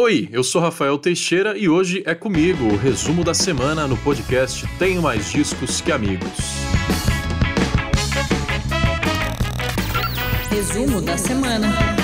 Oi, eu sou Rafael Teixeira e hoje é comigo o resumo da semana no podcast Tenho Mais Discos Que Amigos. Resumo da semana.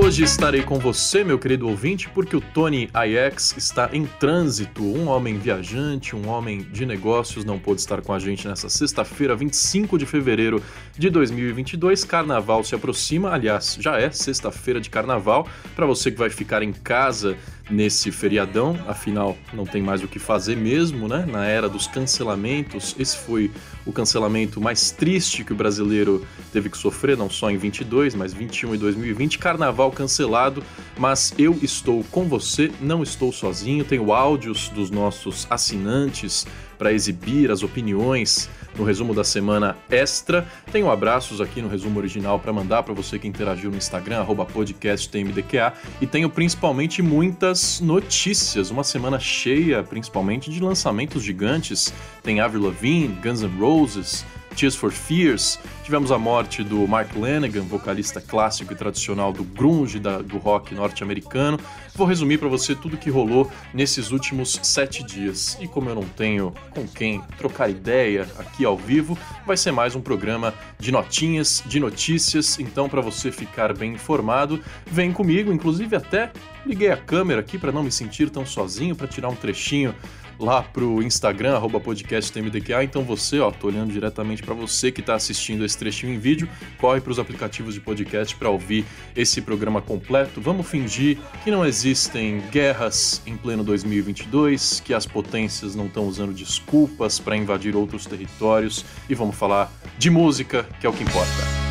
Hoje estarei com você, meu querido ouvinte, porque o Tony IX está em trânsito. Um homem viajante, um homem de negócios, não pôde estar com a gente nessa sexta-feira, 25 de fevereiro de 2022. Carnaval se aproxima, aliás, já é sexta-feira de carnaval. Para você que vai ficar em casa nesse feriadão, afinal não tem mais o que fazer mesmo, né? Na era dos cancelamentos, esse foi o cancelamento mais triste que o brasileiro teve que sofrer, não só em 22, mas 21 e 2020. Carnaval cancelado, mas eu estou com você, não estou sozinho. Tenho áudios dos nossos assinantes para exibir as opiniões no resumo da semana extra. Tenho abraços aqui no resumo original para mandar para você que interagiu no Instagram, podcasttmdqa, e tenho principalmente muitas notícias, uma semana cheia principalmente de lançamentos gigantes. Tem Avril Lavigne, Guns N' Roses, Tears for Fears, tivemos a morte do Mark Lanegan, vocalista clássico e tradicional do grunge da, do rock norte-americano. Vou resumir para você tudo que rolou nesses últimos sete dias. E como eu não tenho com quem trocar ideia aqui ao vivo, vai ser mais um programa de notinhas, de notícias. Então, para você ficar bem informado, vem comigo. Inclusive, até liguei a câmera aqui para não me sentir tão sozinho, para tirar um trechinho lá pro Instagram, arroba podcasttmdqa. Então você, ó, tô olhando diretamente para você que está assistindo esse trechinho em vídeo, corre para os aplicativos de podcast para ouvir esse programa completo. Vamos fingir que não existem guerras em pleno 2022, que as potências não estão usando desculpas para invadir outros territórios e vamos falar de música, que é o que importa.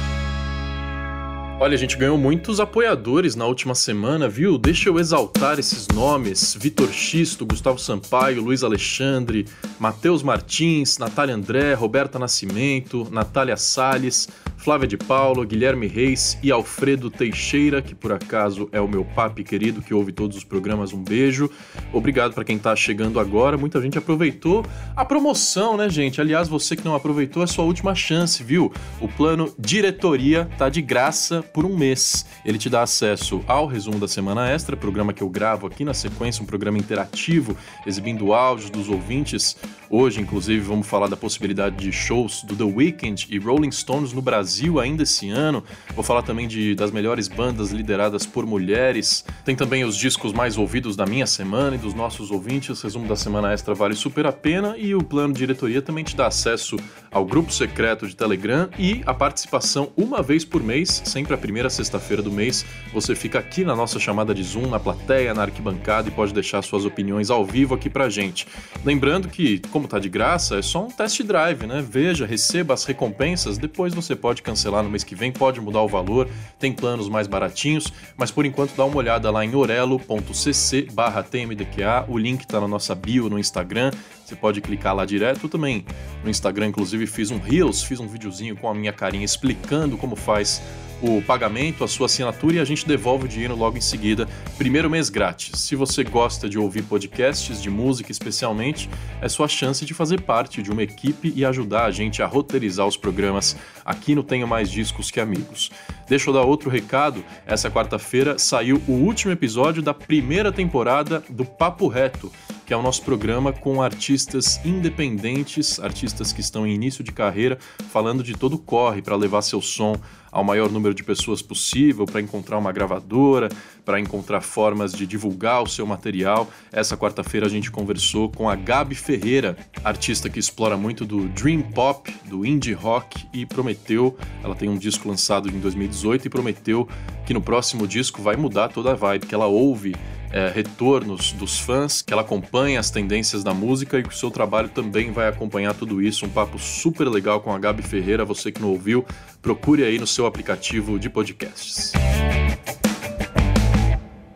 Olha, a gente ganhou muitos apoiadores na última semana, viu? Deixa eu exaltar esses nomes: Vitor Xisto, Gustavo Sampaio, Luiz Alexandre, Matheus Martins, Natália André, Roberta Nascimento, Natália Sales, Flávia de Paulo, Guilherme Reis e Alfredo Teixeira, que por acaso é o meu papi querido que ouve todos os programas. Um beijo. Obrigado para quem está chegando agora. Muita gente aproveitou a promoção, né, gente? Aliás, você que não aproveitou é sua última chance, viu? O plano diretoria tá de graça por um mês. Ele te dá acesso ao resumo da semana extra, programa que eu gravo aqui na sequência, um programa interativo, exibindo áudios dos ouvintes. Hoje, inclusive, vamos falar da possibilidade de shows do The Weeknd e Rolling Stones no Brasil ainda esse ano. Vou falar também de, das melhores bandas lideradas por mulheres. Tem também os discos mais ouvidos da minha semana e dos nossos ouvintes. Resumo da semana extra vale super a pena e o plano de diretoria também te dá acesso ao grupo secreto de Telegram e a participação uma vez por mês, sempre a primeira sexta-feira do mês. Você fica aqui na nossa chamada de Zoom, na plateia, na arquibancada e pode deixar suas opiniões ao vivo aqui pra gente. Lembrando que, como tá de graça, é só um test drive, né? Veja, receba as recompensas, depois você pode cancelar no mês que vem, pode mudar o valor, tem planos mais baratinhos, mas por enquanto dá uma olhada lá em orelo.cc tmdqa, o link tá na nossa bio no Instagram, você pode clicar lá direto. Também no Instagram, inclusive, fiz um Reels, fiz um videozinho com a minha carinha explicando como faz o pagamento, a sua assinatura e a gente devolve o dinheiro logo em seguida. Primeiro mês grátis. Se você gosta de ouvir podcasts, de música especialmente, é sua chance de fazer parte de uma equipe e ajudar a gente a roteirizar os programas aqui no Tenho Mais Discos Que Amigos. Deixa eu dar outro recado. Essa quarta-feira saiu o último episódio da primeira temporada do Papo Reto que é o nosso programa com artistas independentes, artistas que estão em início de carreira, falando de todo o corre para levar seu som ao maior número de pessoas possível, para encontrar uma gravadora, para encontrar formas de divulgar o seu material. Essa quarta-feira a gente conversou com a Gabi Ferreira, artista que explora muito do dream pop, do indie rock e prometeu, ela tem um disco lançado em 2018 e prometeu que no próximo disco vai mudar toda a vibe, que ela ouve é, retornos dos fãs, que ela acompanha as tendências da música e que o seu trabalho também vai acompanhar tudo isso. Um papo super legal com a Gabi Ferreira. Você que não ouviu, procure aí no seu aplicativo de podcasts.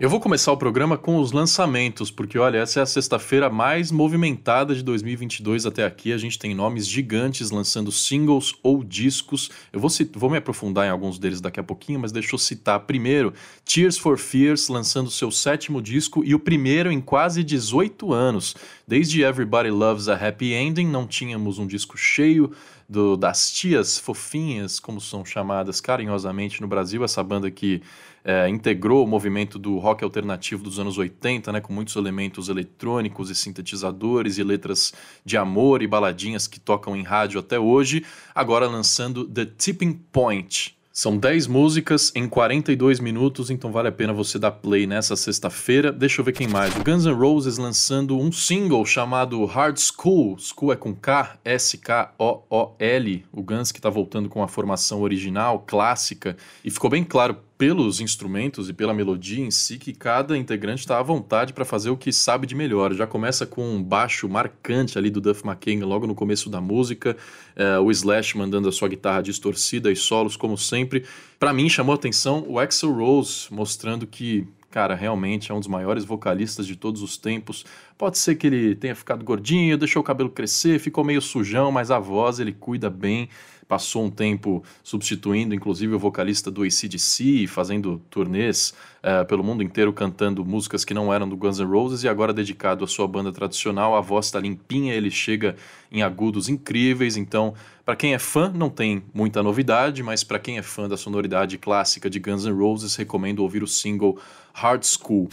Eu vou começar o programa com os lançamentos, porque olha, essa é a sexta-feira mais movimentada de 2022 até aqui. A gente tem nomes gigantes lançando singles ou discos. Eu vou, vou me aprofundar em alguns deles daqui a pouquinho, mas deixa eu citar primeiro Tears for Fears lançando seu sétimo disco e o primeiro em quase 18 anos. Desde Everybody Loves a Happy Ending, não tínhamos um disco cheio do, das tias fofinhas, como são chamadas carinhosamente no Brasil, essa banda que é, integrou o movimento do rock alternativo dos anos 80, né, com muitos elementos eletrônicos e sintetizadores e letras de amor e baladinhas que tocam em rádio até hoje, agora lançando The Tipping Point. São 10 músicas em 42 minutos, então vale a pena você dar play nessa sexta-feira. Deixa eu ver quem mais. O Guns N' Roses lançando um single chamado Hard School. School é com K, S-K-O-O-L. O Guns que está voltando com a formação original, clássica. E ficou bem claro pelos instrumentos e pela melodia em si que cada integrante está à vontade para fazer o que sabe de melhor. Já começa com um baixo marcante ali do Duff McKagan logo no começo da música, é, o Slash mandando a sua guitarra distorcida e solos como sempre. Para mim chamou atenção o Axel Rose mostrando que cara, realmente é um dos maiores vocalistas de todos os tempos. Pode ser que ele tenha ficado gordinho, deixou o cabelo crescer, ficou meio sujão, mas a voz ele cuida bem passou um tempo substituindo, inclusive, o vocalista do ACDC, fazendo turnês uh, pelo mundo inteiro, cantando músicas que não eram do Guns N' Roses, e agora dedicado à sua banda tradicional, a voz está limpinha, ele chega em agudos incríveis, então, para quem é fã, não tem muita novidade, mas para quem é fã da sonoridade clássica de Guns N' Roses, recomendo ouvir o single Hard School.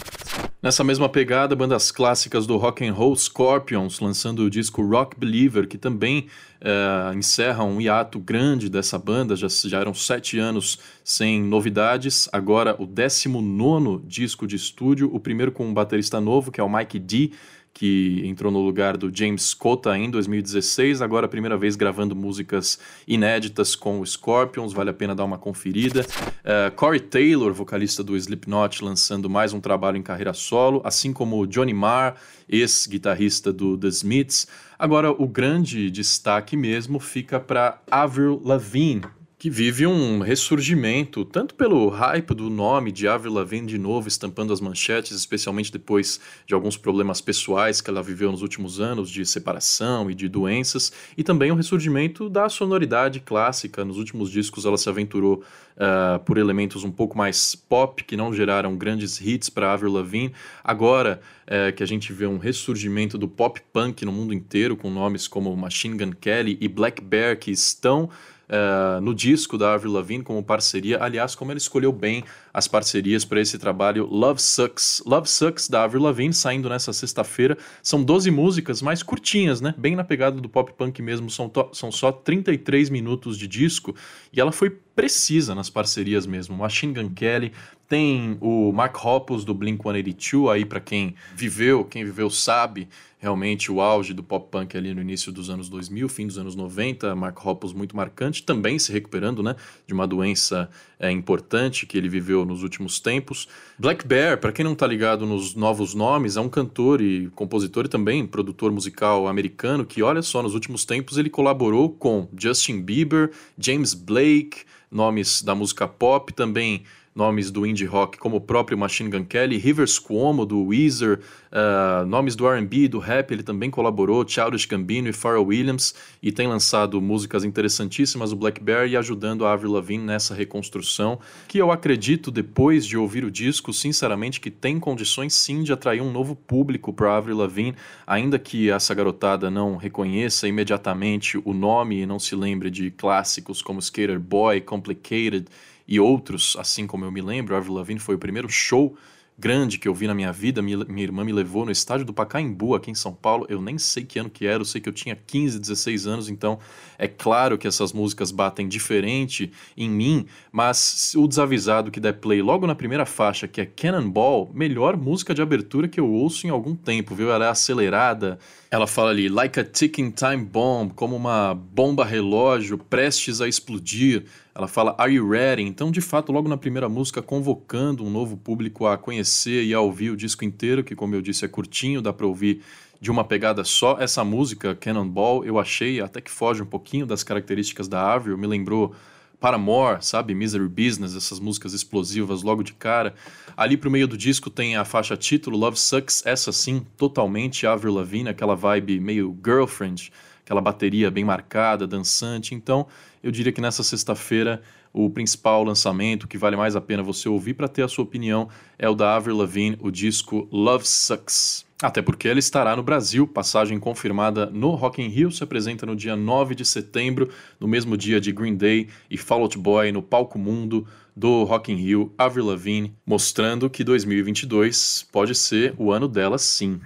Nessa mesma pegada, bandas clássicas do rock and roll Scorpions lançando o disco Rock Believer, que também uh, encerra um hiato grande dessa banda, já, já eram sete anos sem novidades, agora o 19 disco de estúdio, o primeiro com um baterista novo, que é o Mike D, que entrou no lugar do James Cota em 2016, agora a primeira vez gravando músicas inéditas com o Scorpions, vale a pena dar uma conferida. Uh, Corey Taylor, vocalista do Slipknot, lançando mais um trabalho em carreira solo, assim como Johnny Marr, ex-guitarrista do The Smiths. Agora, o grande destaque mesmo fica para Avril Lavigne, que vive um ressurgimento, tanto pelo hype do nome de Avril Lavigne de novo estampando as manchetes, especialmente depois de alguns problemas pessoais que ela viveu nos últimos anos, de separação e de doenças, e também o ressurgimento da sonoridade clássica. Nos últimos discos ela se aventurou uh, por elementos um pouco mais pop, que não geraram grandes hits para Avril Lavigne. Agora uh, que a gente vê um ressurgimento do pop punk no mundo inteiro, com nomes como Machine Gun Kelly e Black Bear, que estão uh, no disco da Avril Lavigne como parceria. Aliás, como ela escolheu bem as parcerias para esse trabalho Love Sucks. Love Sucks da Avril Lavigne saindo nessa sexta-feira. São 12 músicas mais curtinhas, né? Bem na pegada do pop punk mesmo. São, são só 33 minutos de disco e ela foi precisa nas parcerias mesmo. Machine Gun Kelly, tem o Mark Hoppus do Blink-182 aí para quem viveu, quem viveu sabe realmente o auge do pop punk ali no início dos anos 2000, fim dos anos 90, Mark Hoppus muito marcante, também se recuperando, né, de uma doença é, importante que ele viveu nos últimos tempos. Black Bear, para quem não está ligado nos novos nomes, é um cantor e compositor e também produtor musical americano que, olha só, nos últimos tempos ele colaborou com Justin Bieber, James Blake, nomes da música pop, também nomes do indie rock como o próprio Machine Gun Kelly, Rivers Cuomo do Weezer, uh, nomes do R&B, do rap, ele também colaborou, Childish Gambino e Pharrell Williams, e tem lançado músicas interessantíssimas, o Blackberry, ajudando a Avril Lavigne nessa reconstrução, que eu acredito, depois de ouvir o disco, sinceramente, que tem condições sim de atrair um novo público para Avril Lavigne, ainda que essa garotada não reconheça imediatamente o nome e não se lembre de clássicos como Skater Boy, Complicated e outros, assim como eu me lembro, Avril Lavigne foi o primeiro show grande que eu vi na minha vida. Minha, irmã me levou no estádio do Pacaembu, aqui em São Paulo. Eu nem sei que ano que era, eu sei que eu tinha 15, 16 anos, então é claro que essas músicas batem diferente em mim, mas o desavisado que der play logo na primeira faixa, que é Cannonball, melhor música de abertura que eu ouço em algum tempo, viu? Ela é acelerada, ela fala ali, like a ticking time bomb, como uma bomba relógio prestes a explodir. Ela fala Are You Ready? Então, de fato, logo na primeira música, convocando um novo público a conhecer e a ouvir o disco inteiro, que, como eu disse, é curtinho, dá para ouvir de uma pegada só. Essa música, Cannonball, eu achei até que foge um pouquinho das características da Avril, me lembrou Paramore, sabe? Misery Business, essas músicas explosivas logo de cara. Ali pro meio do disco tem a faixa título Love Sucks, essa sim, totalmente Avril Lavigne, aquela vibe meio girlfriend, aquela bateria bem marcada, dançante. Então, eu diria que nessa sexta-feira o principal lançamento que vale mais a pena você ouvir para ter a sua opinião é o da Avril Lavigne, o disco Love Sucks. Até porque ela estará no Brasil, passagem confirmada no Rock in Rio, se apresenta no dia 9 de setembro, no mesmo dia de Green Day e Fall Out Boy no Palco Mundo, do Rock in Rio, Avril Lavigne, mostrando que 2022 pode ser o ano dela sim.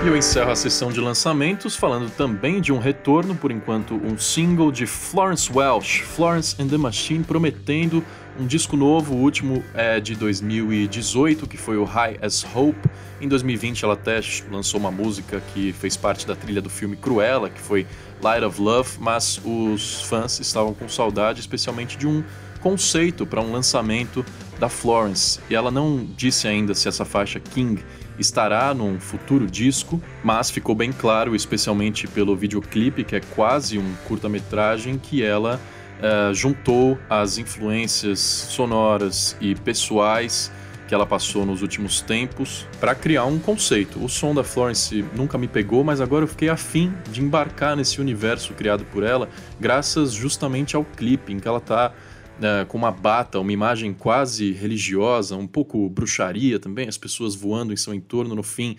E eu encerro a sessão de lançamentos falando também de um retorno, por enquanto, um single de Florence Welch, Florence and the Machine, prometendo um disco novo, o último é de 2018, que foi o High as Hope. Em 2020 ela até lançou uma música que fez parte da trilha do filme Cruella, que foi Light of Love, mas os fãs estavam com saudade, especialmente de um conceito para um lançamento da Florence. E ela não disse ainda se essa faixa King estará num futuro disco, mas ficou bem claro, especialmente pelo videoclipe, que é quase um curta-metragem, que ela uh, juntou as influências sonoras e pessoais que ela passou nos últimos tempos para criar um conceito. O som da Florence nunca me pegou, mas agora eu fiquei afim de embarcar nesse universo criado por ela, graças justamente ao clipe em que ela está uh, com uma bata, uma imagem quase religiosa, um pouco bruxaria também, as pessoas voando em seu entorno no fim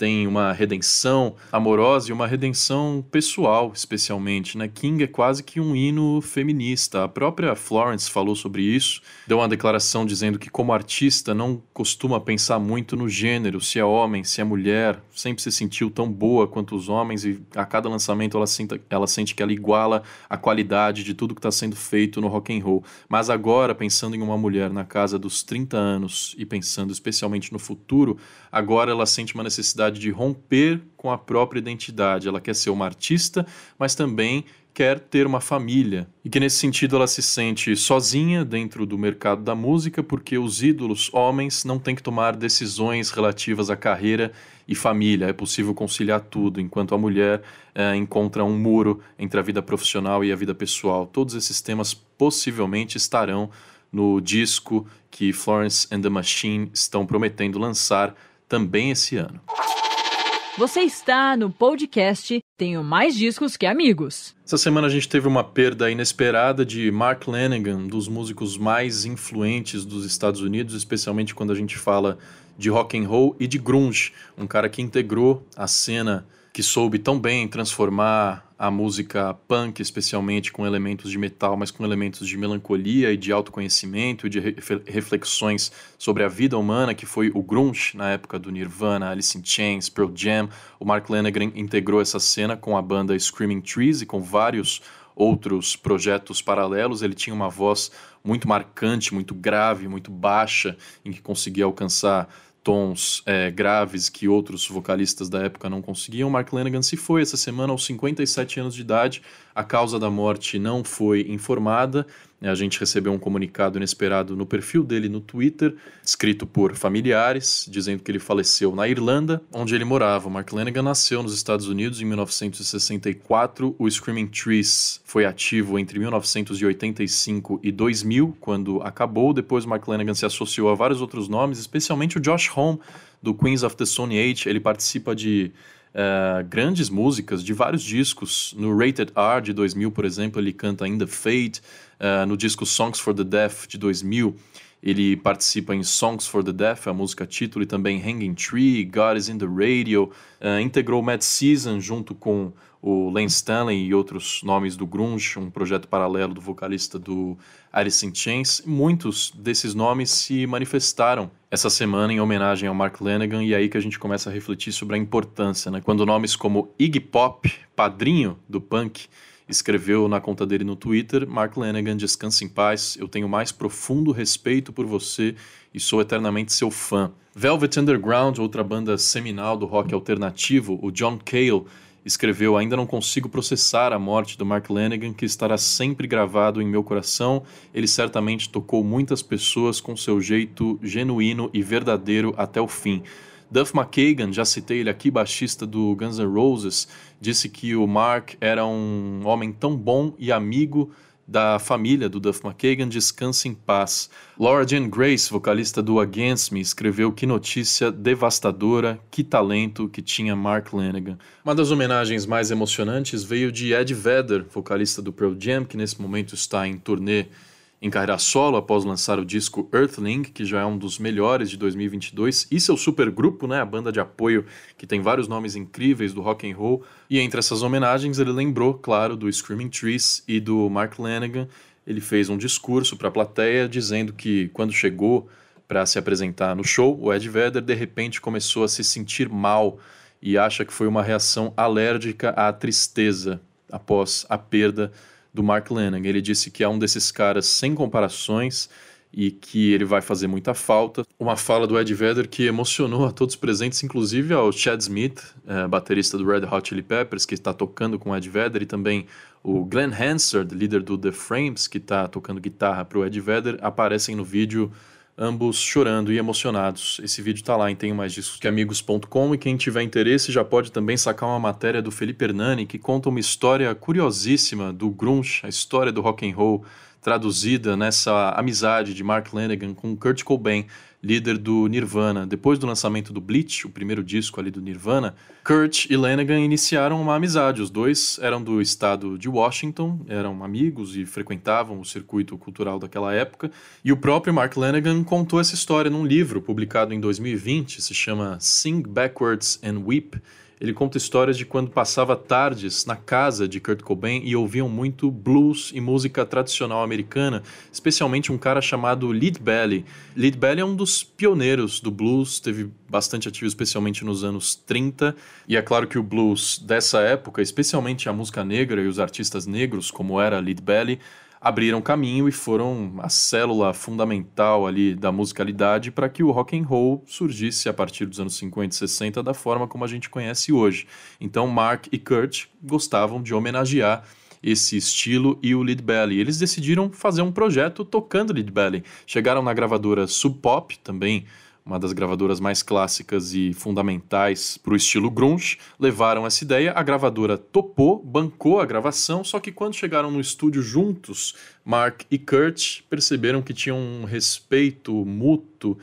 tem uma redenção amorosa e uma redenção pessoal, especialmente. Né? King é quase que um hino feminista. A própria Florence falou sobre isso, deu uma declaração dizendo que, como artista, não costuma pensar muito no gênero, se é homem, se é mulher, sempre se sentiu tão boa quanto os homens e a cada lançamento ela, senta, ela sente que ela iguala a qualidade de tudo que está sendo feito no rock and roll. Mas agora, pensando em uma mulher na casa dos 30 anos e pensando especialmente no futuro, agora ela sente uma necessidade de romper com a própria identidade. Ela quer ser uma artista, mas também quer ter uma família. E que nesse sentido ela se sente sozinha dentro do mercado da música, porque os ídolos homens não têm que tomar decisões relativas à carreira e família. É possível conciliar tudo, enquanto a mulher é, encontra um muro entre a vida profissional e a vida pessoal. Todos esses temas possivelmente estarão no disco que Florence and the Machine estão prometendo lançar também esse ano. Você está no podcast Tenho Mais Discos Que Amigos. Essa semana a gente teve uma perda inesperada de Mark Lanegan, um dos músicos mais influentes dos Estados Unidos, especialmente quando a gente fala de rock and roll e de grunge, um cara que integrou a cena que soube tão bem transformar a música punk, especialmente com elementos de metal, mas com elementos de melancolia e de autoconhecimento e de reflexões sobre a vida humana, que foi o grunge na época do Nirvana, Alice in Chains, Pearl Jam. O Mark Lanegan integrou essa cena com a banda Screaming Trees e com vários outros projetos paralelos. Ele tinha uma voz muito marcante, muito grave, muito baixa, em que conseguia alcançar tons é, graves que outros vocalistas da época não conseguiam. Mark Lanegan se foi essa semana aos 57 anos de idade. A causa da morte não foi informada a gente recebeu um comunicado inesperado no perfil dele no Twitter, escrito por familiares, dizendo que ele faleceu na Irlanda, onde ele morava. Mark Lanegan nasceu nos Estados Unidos em 1964. O Screaming Trees foi ativo entre 1985 e 2000, quando acabou. Depois Mark Lanegan se associou a vários outros nomes, especialmente o Josh Homme, do Queens of the Stone Age. Ele participa de Uh, grandes músicas de vários discos. No Rated R de 2000, por exemplo, ele canta ainda Fate. Uh, no disco Songs for the Deaf de 2000, ele participa em Songs for the Deaf, a música título, e também Hanging Tree, God is in the Radio. Uh, integrou Mad Season junto com o Lane Stanley e outros nomes do grunge, um projeto paralelo do vocalista do Alice in Chains. Muitos desses nomes se manifestaram essa semana em homenagem ao Mark Lanegan e é aí que a gente começa a refletir sobre a importância, né? Quando nomes como Iggy Pop, padrinho do punk, escreveu na conta dele no Twitter: Mark Lanegan, descanse em paz. Eu tenho mais profundo respeito por você e sou eternamente seu fã. Velvet Underground, outra banda seminal do rock alternativo, o John Cale escreveu: Ainda não consigo processar a morte do Mark Lanegan, que estará sempre gravado em meu coração. Ele certamente tocou muitas pessoas com seu jeito genuíno e verdadeiro até o fim. Duff McKagan, já citei ele aqui, baixista do Guns N' Roses, disse que o Mark era um homem tão bom e amigo da família do Duff McKagan descansa em paz. Laura Jane Grace, vocalista do Against Me, escreveu que notícia devastadora, que talento que tinha Mark Lanegan. Uma das homenagens mais emocionantes veio de Ed Vedder, vocalista do Pearl Jam, que nesse momento está em turnê em carreira solo após lançar o disco Earthling, que já é um dos melhores de 2022, e seu supergrupo, né, a banda de apoio que tem vários nomes incríveis do rock and roll. E entre essas homenagens ele lembrou, claro, do Screaming Trees e do Mark Lanegan. Ele fez um discurso para a plateia dizendo que quando chegou para se apresentar no show, o Ed Vedder de repente começou a se sentir mal e acha que foi uma reação alérgica à tristeza após a perda do Mark Lennon. Ele disse que é um desses caras sem comparações e que ele vai fazer muita falta. Uma fala do Ed Vedder que emocionou a todos presentes, inclusive ao Chad Smith, é, baterista do Red Hot Chili Peppers, que está tocando com o Ed Vedder, e também o Glenn Hansard, líder do The Frames, que está tocando guitarra para o Ed Vedder, aparecem no vídeo ambos chorando e emocionados. Esse vídeo está lá em tenho mais discos que amigos.com e quem tiver interesse já pode também sacar uma matéria do Felipe Hernani que conta uma história curiosíssima do grunge, a história do rock and roll traduzida nessa amizade de Mark Lanegan com Kurt Cobain líder do Nirvana. Depois do lançamento do Bleach, o primeiro disco ali do Nirvana, Kurt e Lanegan iniciaram uma amizade. Os dois eram do estado de Washington, eram amigos e frequentavam o circuito cultural daquela época. E o próprio Mark Lanegan contou essa história num livro publicado em 2020, se chama Sing Backwards and Weep ele conta histórias de quando passava tardes na casa de Kurt Cobain e ouviam muito blues e música tradicional americana, especialmente um cara chamado Lead Belly. Lead Belly é um dos pioneiros do blues, teve bastante ativo especialmente nos anos 30, e é claro que o blues dessa época, especialmente a música negra e os artistas negros, como era Lead Belly, abriram caminho e foram a célula fundamental ali da musicalidade para que o rock and roll surgisse a partir dos anos 50 e 60 da forma como a gente conhece hoje. Então Mark e Kurt gostavam de homenagear esse estilo e o Lead Belly. Eles decidiram fazer um projeto tocando Lead Belly. Chegaram na gravadora Sub Pop, também uma das gravadoras mais clássicas e fundamentais para o estilo grunge, levaram essa ideia, a gravadora topou, bancou a gravação, só que quando chegaram no estúdio juntos, Mark e Kurt perceberam que tinham um respeito mútuo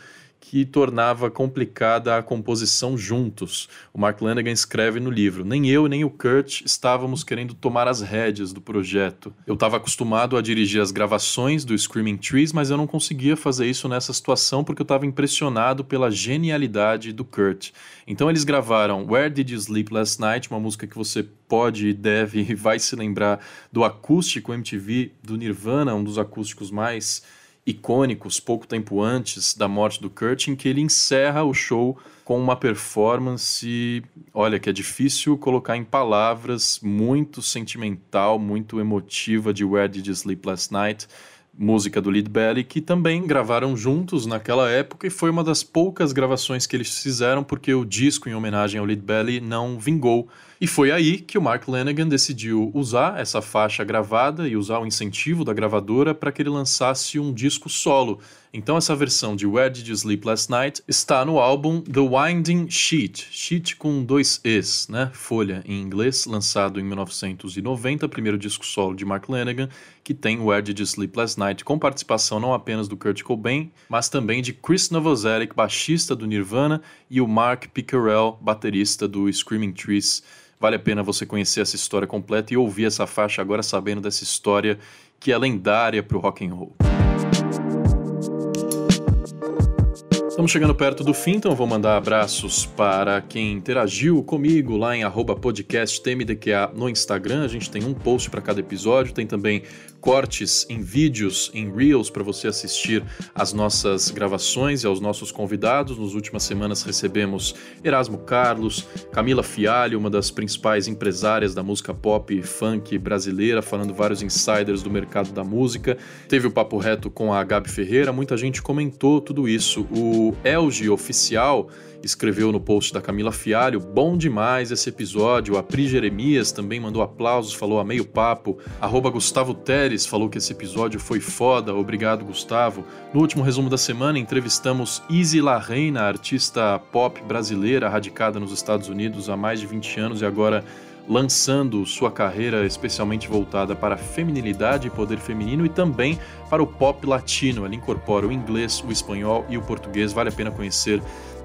que tornava complicada a composição juntos. O Mark Lanegan escreve no livro: Nem eu nem o Kurt estávamos querendo tomar as rédeas do projeto. Eu estava acostumado a dirigir as gravações do Screaming Trees, mas eu não conseguia fazer isso nessa situação porque eu estava impressionado pela genialidade do Kurt. Então eles gravaram Where Did You Sleep Last Night, uma música que você pode, deve e vai se lembrar do acústico MTV do Nirvana, um dos acústicos mais icônicos pouco tempo antes da morte do Kurt, em que ele encerra o show com uma performance, olha, que é difícil colocar em palavras, muito sentimental, muito emotiva de Where Did You Sleep Last Night, música do Lead Belly, que também gravaram juntos naquela época e foi uma das poucas gravações que eles fizeram porque o disco em homenagem ao Lead Belly não vingou e foi aí que o Mark Lanegan decidiu usar essa faixa gravada e usar o incentivo da gravadora para que ele lançasse um disco solo. Então essa versão de Where Did You Sleep Last Night está no álbum The Winding Sheet, sheet com dois Es, né? Folha em inglês, lançado em 1990, primeiro disco solo de Mark Lanegan, que tem Where Did You Sleep Last Night, com participação não apenas do Kurt Cobain, mas também de Chris Novoselic, baixista do Nirvana, e o Mark Pickerel, baterista do Screaming Trees. Vale a pena você conhecer essa história completa e ouvir essa faixa agora sabendo dessa história que é lendária para o rock and roll. Estamos chegando perto do fim, então vou mandar abraços para quem interagiu comigo lá em podcasttmdqa no Instagram. A gente tem um post para cada episódio, tem também cortes em vídeos, em Reels, para você assistir às nossas gravações e aos nossos convidados. Nas últimas semanas recebemos Erasmo Carlos, Camila Fialho, uma das principais empresárias da música pop e funk brasileira, falando vários insiders do mercado da música. Teve o papo reto com a Gabi Ferreira, muita gente comentou tudo isso. O Elge Oficial escreveu no post da Camila Fialho, bom demais esse episódio. A Pri Jeremias também mandou aplausos, falou a meio papo. Arroba Gustavo Teres falou que esse episódio foi foda, obrigado Gustavo. No último resumo da semana, entrevistamos Izzy La Reina, artista pop brasileira radicada nos Estados Unidos há mais de 20 anos e agora lançando sua carreira especialmente voltada para a feminilidade e poder feminino e também para o pop latino. Ela incorpora o inglês, o espanhol e o português. Vale a pena conhecer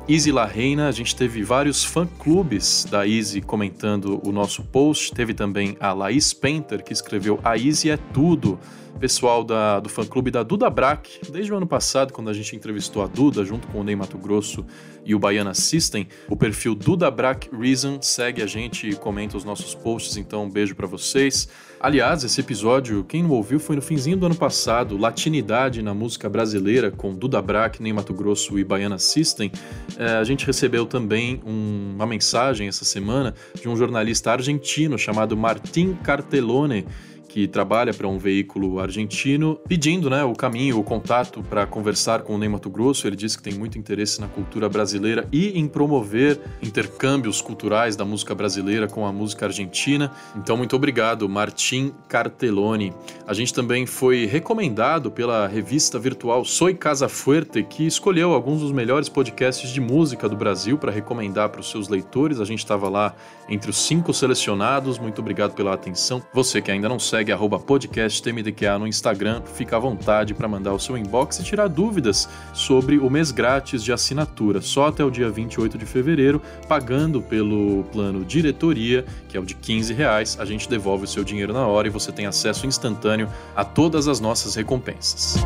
Easy La Reina, a gente teve vários fã-clubes da Easy comentando o nosso post. Teve também a Laís Painter, que escreveu A Easy é tudo pessoal da, do fã-clube da Duda Brack, desde o ano passado, quando a gente entrevistou a Duda, junto com o Ney Mato Grosso e o Baiana System, o perfil Duda Brack Reason segue a gente e comenta os nossos posts, então um beijo para vocês. Aliás, esse episódio, quem não ouviu, foi no finzinho do ano passado, Latinidade na música brasileira, com Duda Brack, Ney Mato Grosso e Baiana System. É, a gente recebeu também um, uma mensagem essa semana de um jornalista argentino chamado Martin Cartellone, que trabalha para um veículo argentino, pedindo né, o caminho, o contato para conversar com o Ney Mato Grosso. Ele disse que tem muito interesse na cultura brasileira e em promover intercâmbios culturais da música brasileira com a música argentina. Então, muito obrigado, Martim Cartelloni. A gente também foi recomendado pela revista virtual Soy Casa Fuerte, que escolheu alguns dos melhores podcasts de música do Brasil para recomendar para os seus leitores. A gente estava lá entre os cinco selecionados. Muito obrigado pela atenção. Você que ainda não segue, segue podcasttmdqa no Instagram, fica à vontade para mandar o seu inbox e tirar dúvidas sobre o mês grátis de assinatura, só até o dia 28 de fevereiro, pagando pelo plano diretoria, que é o de 15 reais, a gente devolve o seu dinheiro na hora e você tem acesso instantâneo a todas as nossas recompensas.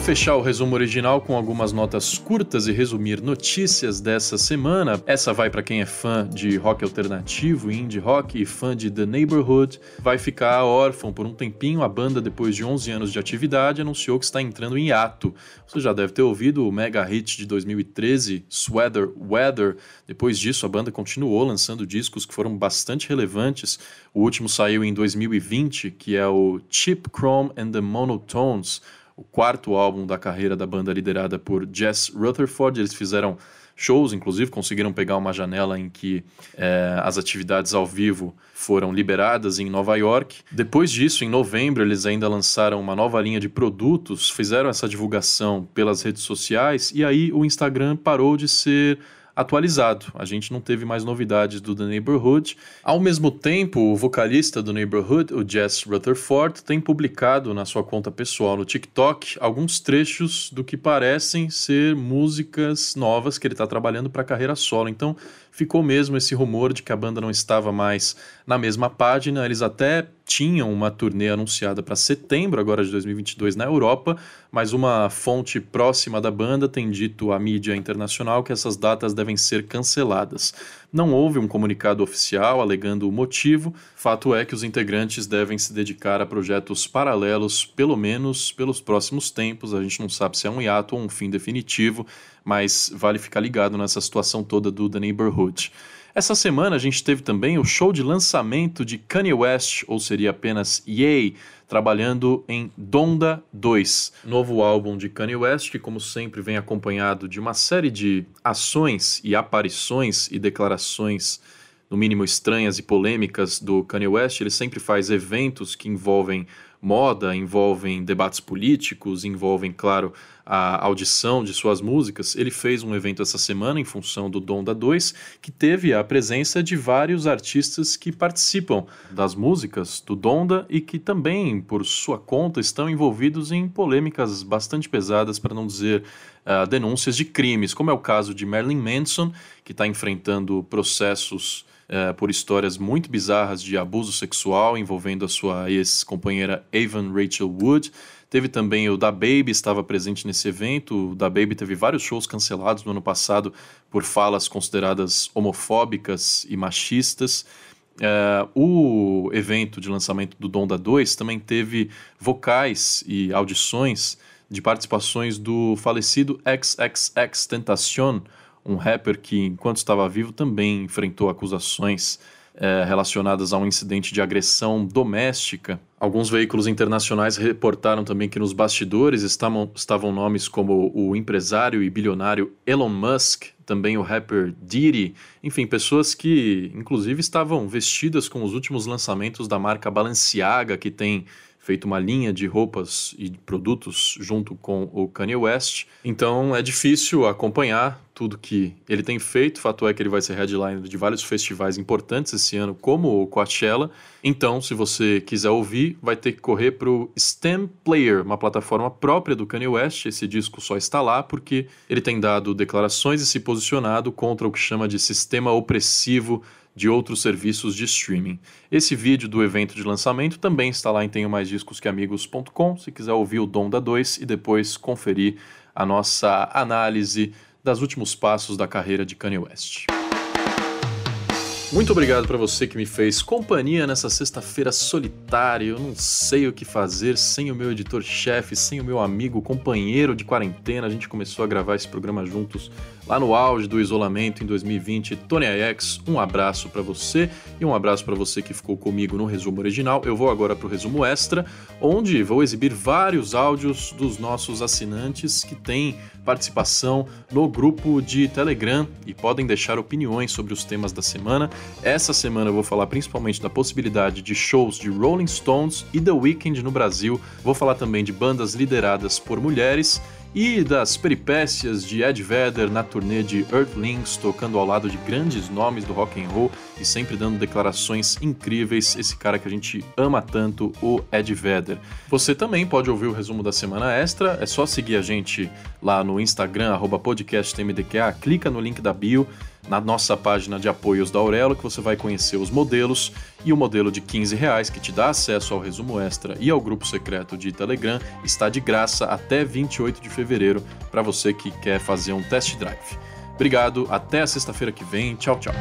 Fechar o resumo original com algumas notas curtas e resumir notícias dessa semana, essa vai para quem é fã de rock alternativo, indie rock e fã de The Neighborhood, vai ficar órfão por um tempinho. A banda, depois de 11 anos de atividade, anunciou que está entrando em ato. Você já deve ter ouvido o mega hit de 2013, Sweater Weather. Depois disso, a banda continuou lançando discos que foram bastante relevantes. O último saiu em 2020, que é o Cheap Chrome and the Monotones o quarto álbum da carreira da banda liderada por Jess Rutherford. Eles fizeram shows, inclusive conseguiram pegar uma janela em que é, as atividades ao vivo foram liberadas em Nova York. Depois disso, em novembro, eles ainda lançaram uma nova linha de produtos, fizeram essa divulgação pelas redes sociais e aí o Instagram parou de ser atualizado. A gente não teve mais novidades do The Neighborhood. Ao mesmo tempo, o vocalista do Neighborhood, o Jess Rutherford, tem publicado na sua conta pessoal no TikTok alguns trechos do que parecem ser músicas novas que ele está trabalhando para a carreira solo. Então, ficou mesmo esse rumor de que a banda não estava mais na mesma página. Eles até tinham uma turnê anunciada para setembro agora de 2022 na Europa, mas uma fonte próxima da banda tem dito à mídia internacional que essas datas devem ser canceladas. Não houve um comunicado oficial alegando o motivo. Fato é que os integrantes devem se dedicar a projetos paralelos, pelo menos pelos próximos tempos. A gente não sabe se é um hiato ou um fim definitivo, mas vale ficar ligado nessa situação toda do The Neighborhood. Essa semana a gente teve também o show de lançamento de Kanye West, ou seria apenas Yay, trabalhando em Donda 2, novo álbum de Kanye West, que como sempre vem acompanhado de uma série de ações e aparições e declarações no mínimo estranhas e polêmicas do Kanye West. Ele sempre faz eventos que envolvem moda, envolvem debates políticos, envolvem, claro, a audição de suas músicas. Ele fez um evento essa semana em função do Donda 2, que teve a presença de vários artistas que participam das músicas do Donda e que também, por sua conta, estão envolvidos em polêmicas bastante pesadas, para não dizer uh, denúncias de crimes, como é o caso de Marilyn Manson, que está enfrentando processos uh, por histórias muito bizarras de abuso sexual envolvendo a sua ex-companheira Avon Rachel Wood. Teve também o Da Baby, estava presente nesse evento. O Da Baby teve vários shows cancelados no ano passado por falas consideradas homofóbicas e machistas. Uh, o evento de lançamento do Donda 2 também teve vocais e audições de participações do falecido XXX Tentacion, um rapper que, enquanto estava vivo, também enfrentou acusações é, relacionadas a um incidente de agressão doméstica. Alguns veículos internacionais reportaram também que nos bastidores estavam, estavam nomes como o empresário e bilionário Elon Musk, também o rapper Diddy, enfim, pessoas que inclusive estavam vestidas com os últimos lançamentos da marca Balenciaga, que tem feito uma linha de roupas e produtos junto com o Kanye West. Então é difícil acompanhar tudo que ele tem feito. Fato é que ele vai ser headliner de vários festivais importantes esse ano, como o Coachella. Então, se você quiser ouvir, vai ter que correr para o STEM Player, uma plataforma própria do Kanye West. Esse disco só está lá porque ele tem dado declarações e se posicionado contra o que chama de sistema opressivo de outros serviços de streaming. Esse vídeo do evento de lançamento também está lá em tenho mais discos que amigos.com, se quiser ouvir o Dom da 2 e depois conferir a nossa análise dos últimos passos da carreira de Kanye West. Muito obrigado para você que me fez companhia nessa sexta-feira solitária. Eu não sei o que fazer sem o meu editor-chefe, sem o meu amigo, companheiro de quarentena. A gente começou a gravar esse programa juntos lá no auge do isolamento em 2020. Tony AX, um abraço para você e um abraço para você que ficou comigo no resumo original. Eu vou agora para o resumo extra, onde vou exibir vários áudios dos nossos assinantes que têm participação no grupo de Telegram e podem deixar opiniões sobre os temas da semana. Essa semana eu vou falar principalmente da possibilidade de shows de Rolling Stones e The Weeknd no Brasil. Vou falar também de bandas lideradas por mulheres e das peripécias de Ed Vedder na turnê de Earthlings, tocando ao lado de grandes nomes do rock and roll e sempre dando declarações incríveis, esse cara que a gente ama tanto, o Ed Vedder. Você também pode ouvir o resumo da semana extra, é só seguir a gente lá no Instagram, podcastmdqa, clica no link da bio, na nossa página de apoios da Aurelo, que você vai conhecer os modelos e o modelo de 15 reais que te dá acesso ao resumo extra e ao grupo secreto de Telegram está de graça até 28 de fevereiro para você que quer fazer um test drive. Obrigado, até sexta-feira que vem. Tchau, tchau.